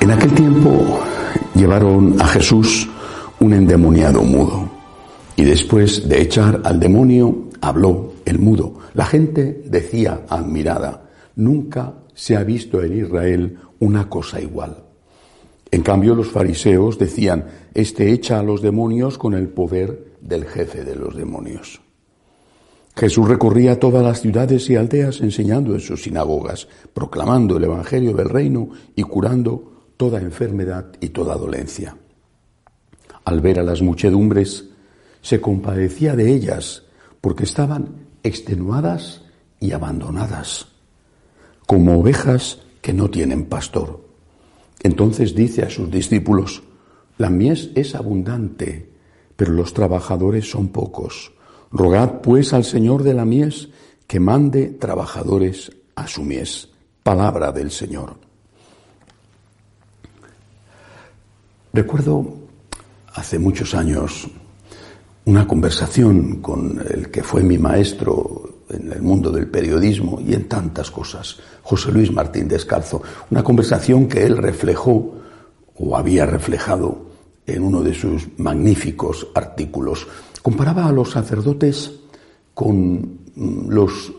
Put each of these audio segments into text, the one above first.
En aquel tiempo llevaron a Jesús un endemoniado mudo y después de echar al demonio habló el mudo. La gente decía admirada, nunca se ha visto en Israel una cosa igual. En cambio los fariseos decían, este echa a los demonios con el poder del jefe de los demonios. Jesús recorría todas las ciudades y aldeas enseñando en sus sinagogas, proclamando el Evangelio del reino y curando toda enfermedad y toda dolencia. Al ver a las muchedumbres, se compadecía de ellas, porque estaban extenuadas y abandonadas, como ovejas que no tienen pastor. Entonces dice a sus discípulos, la mies es abundante, pero los trabajadores son pocos. Rogad pues al Señor de la mies que mande trabajadores a su mies. Palabra del Señor. Recuerdo hace muchos años una conversación con el que fue mi maestro en el mundo del periodismo y en tantas cosas, José Luis Martín Descalzo, una conversación que él reflejó o había reflejado en uno de sus magníficos artículos. Comparaba a los sacerdotes con los,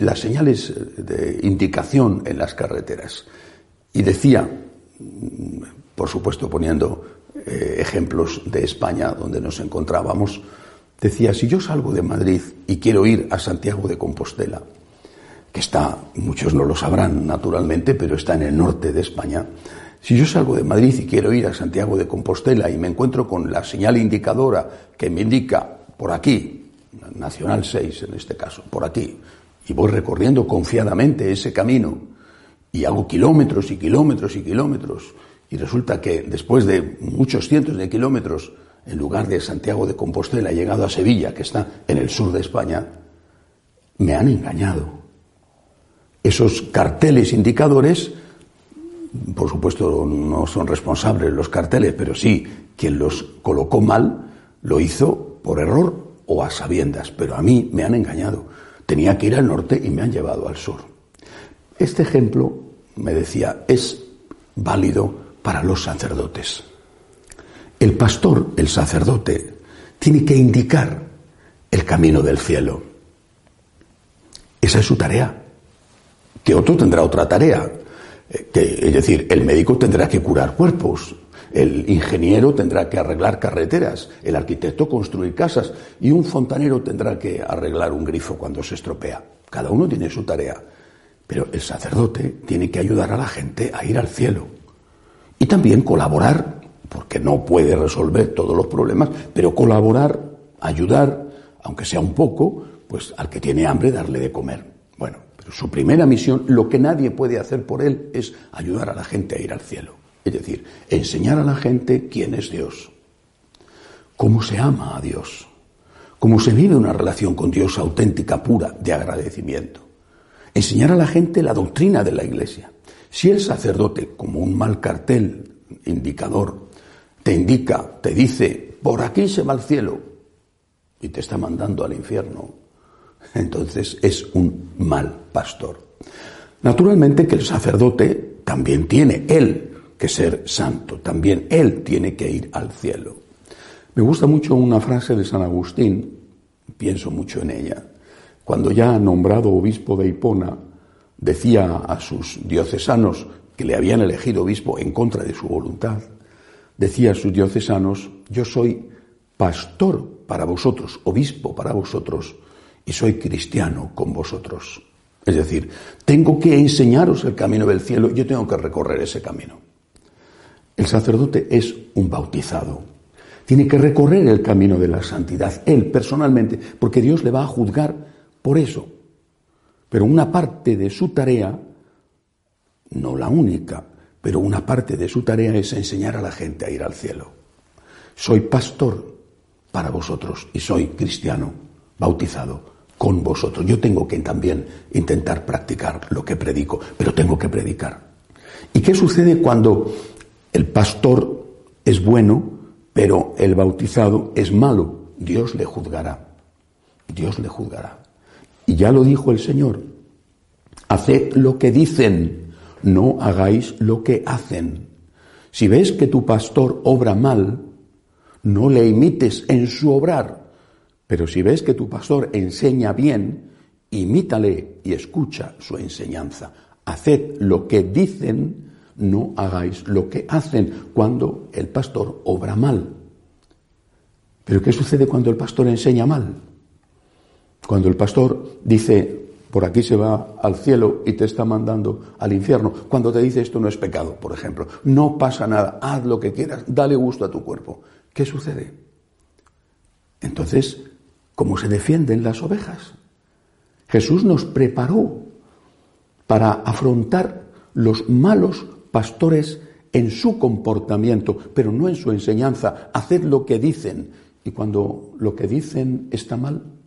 las señales de indicación en las carreteras y decía, por supuesto poniendo eh, ejemplos de España donde nos encontrábamos, decía, si yo salgo de Madrid y quiero ir a Santiago de Compostela, que está, muchos no lo sabrán naturalmente, pero está en el norte de España, si yo salgo de Madrid y quiero ir a Santiago de Compostela y me encuentro con la señal indicadora que me indica por aquí, Nacional 6 en este caso, por aquí, y voy recorriendo confiadamente ese camino y hago kilómetros y kilómetros y kilómetros y resulta que después de muchos cientos de kilómetros, en lugar de Santiago de Compostela, he llegado a Sevilla, que está en el sur de España, me han engañado. Esos carteles indicadores, por supuesto no son responsables los carteles, pero sí quien los colocó mal lo hizo por error o a sabiendas, pero a mí me han engañado. Tenía que ir al norte y me han llevado al sur. Este ejemplo, me decía, es válido para los sacerdotes. El pastor, el sacerdote, tiene que indicar el camino del cielo. Esa es su tarea. Que otro tendrá otra tarea. Eh, es decir, el médico tendrá que curar cuerpos, el ingeniero tendrá que arreglar carreteras, el arquitecto construir casas y un fontanero tendrá que arreglar un grifo cuando se estropea. Cada uno tiene su tarea. Pero el sacerdote tiene que ayudar a la gente a ir al cielo. Y también colaborar, porque no puede resolver todos los problemas, pero colaborar, ayudar, aunque sea un poco, pues al que tiene hambre darle de comer. Bueno, pero su primera misión, lo que nadie puede hacer por él, es ayudar a la gente a ir al cielo. Es decir, enseñar a la gente quién es Dios, cómo se ama a Dios, cómo se vive una relación con Dios auténtica, pura, de agradecimiento. Enseñar a la gente la doctrina de la Iglesia. Si el sacerdote, como un mal cartel indicador, te indica, te dice, por aquí se va al cielo, y te está mandando al infierno, entonces es un mal pastor. Naturalmente que el sacerdote también tiene él que ser santo, también él tiene que ir al cielo. Me gusta mucho una frase de San Agustín, pienso mucho en ella, cuando ya nombrado obispo de Hipona, decía a sus diocesanos que le habían elegido obispo en contra de su voluntad, decía a sus diocesanos, yo soy pastor para vosotros, obispo para vosotros, y soy cristiano con vosotros. Es decir, tengo que enseñaros el camino del cielo, yo tengo que recorrer ese camino. El sacerdote es un bautizado. Tiene que recorrer el camino de la santidad, él personalmente, porque Dios le va a juzgar por eso. Pero una parte de su tarea, no la única, pero una parte de su tarea es enseñar a la gente a ir al cielo. Soy pastor para vosotros y soy cristiano, bautizado con vosotros. Yo tengo que también intentar practicar lo que predico, pero tengo que predicar. ¿Y qué sucede cuando el pastor es bueno, pero el bautizado es malo? Dios le juzgará. Dios le juzgará. Y ya lo dijo el Señor. Haced lo que dicen, no hagáis lo que hacen. Si ves que tu pastor obra mal, no le imites en su obrar. Pero si ves que tu pastor enseña bien, imítale y escucha su enseñanza. Haced lo que dicen, no hagáis lo que hacen cuando el pastor obra mal. Pero ¿qué sucede cuando el pastor enseña mal? Cuando el pastor dice, por aquí se va al cielo y te está mandando al infierno. Cuando te dice esto no es pecado, por ejemplo. No pasa nada, haz lo que quieras, dale gusto a tu cuerpo. ¿Qué sucede? Entonces, ¿cómo se defienden las ovejas? Jesús nos preparó para afrontar los malos pastores en su comportamiento, pero no en su enseñanza. Haced lo que dicen. Y cuando lo que dicen está mal,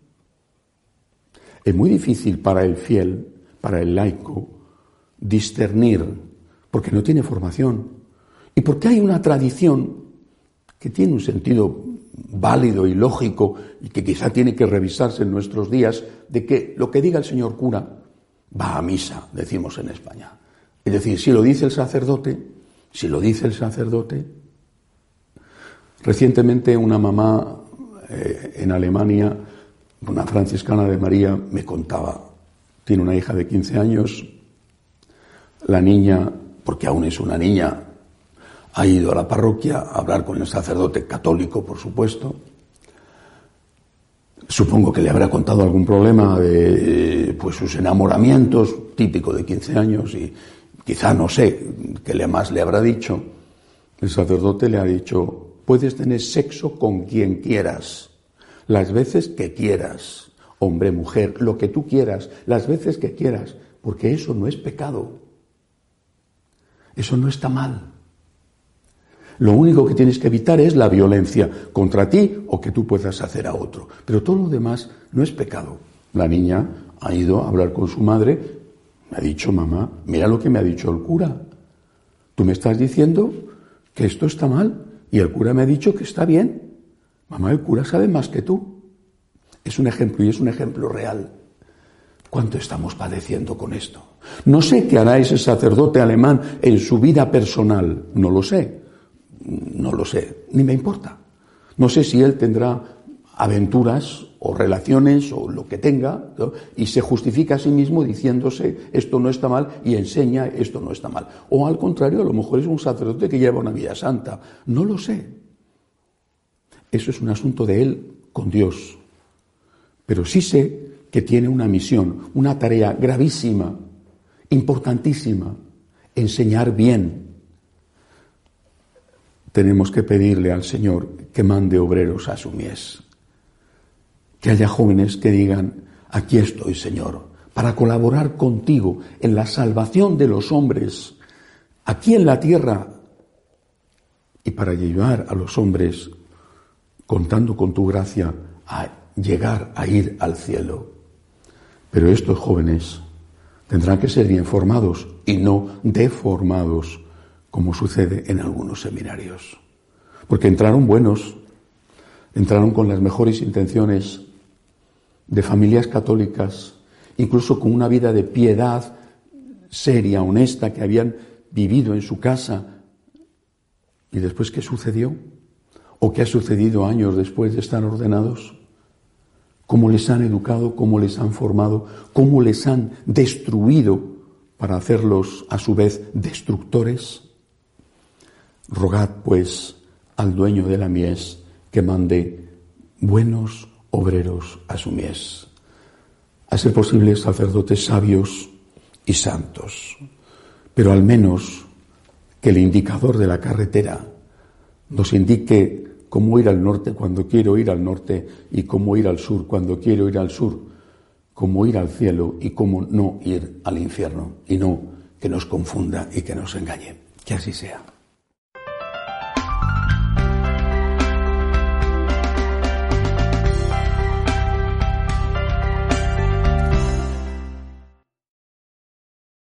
es muy difícil para el fiel, para el laico, discernir, porque no tiene formación. Y porque hay una tradición que tiene un sentido válido y lógico y que quizá tiene que revisarse en nuestros días, de que lo que diga el señor cura va a misa, decimos en España. Es decir, si lo dice el sacerdote, si lo dice el sacerdote. Recientemente una mamá eh, en Alemania, una franciscana de María, me contaba, tiene una hija de 15 años, la niña, porque aún es una niña, ha ido a la parroquia a hablar con el sacerdote católico, por supuesto. Supongo que le habrá contado algún problema de pues, sus enamoramientos, típico de 15 años, y, quizá no sé qué le más le habrá dicho, el sacerdote le ha dicho, puedes tener sexo con quien quieras, las veces que quieras, hombre, mujer, lo que tú quieras, las veces que quieras, porque eso no es pecado, eso no está mal. Lo único que tienes que evitar es la violencia contra ti o que tú puedas hacer a otro. Pero todo lo demás no es pecado. La niña ha ido a hablar con su madre me ha dicho, mamá, mira lo que me ha dicho el cura. Tú me estás diciendo que esto está mal y el cura me ha dicho que está bien. Mamá, el cura sabe más que tú. Es un ejemplo y es un ejemplo real. ¿Cuánto estamos padeciendo con esto? No sé qué hará ese sacerdote alemán en su vida personal, no lo sé, no lo sé, ni me importa. No sé si él tendrá aventuras o relaciones o lo que tenga y se justifica a sí mismo diciéndose esto no está mal y enseña esto no está mal. O al contrario, a lo mejor es un sacerdote que lleva una vida santa. No lo sé. Eso es un asunto de él con Dios. Pero sí sé que tiene una misión, una tarea gravísima, importantísima, enseñar bien. Tenemos que pedirle al Señor que mande obreros a su mies que haya jóvenes que digan, aquí estoy, Señor, para colaborar contigo en la salvación de los hombres aquí en la tierra y para llevar a los hombres, contando con tu gracia, a llegar a ir al cielo. Pero estos jóvenes tendrán que ser bien formados y no deformados, como sucede en algunos seminarios. Porque entraron buenos, entraron con las mejores intenciones, de familias católicas, incluso con una vida de piedad seria, honesta, que habían vivido en su casa. ¿Y después qué sucedió? ¿O qué ha sucedido años después de estar ordenados? ¿Cómo les han educado? ¿Cómo les han formado? ¿Cómo les han destruido para hacerlos a su vez destructores? Rogad pues al dueño de la mies que mande buenos obreros a su mies, a ser posibles sacerdotes sabios y santos, pero al menos que el indicador de la carretera nos indique cómo ir al norte cuando quiero ir al norte y cómo ir al sur cuando quiero ir al sur, cómo ir al cielo y cómo no ir al infierno y no que nos confunda y que nos engañe. Que así sea.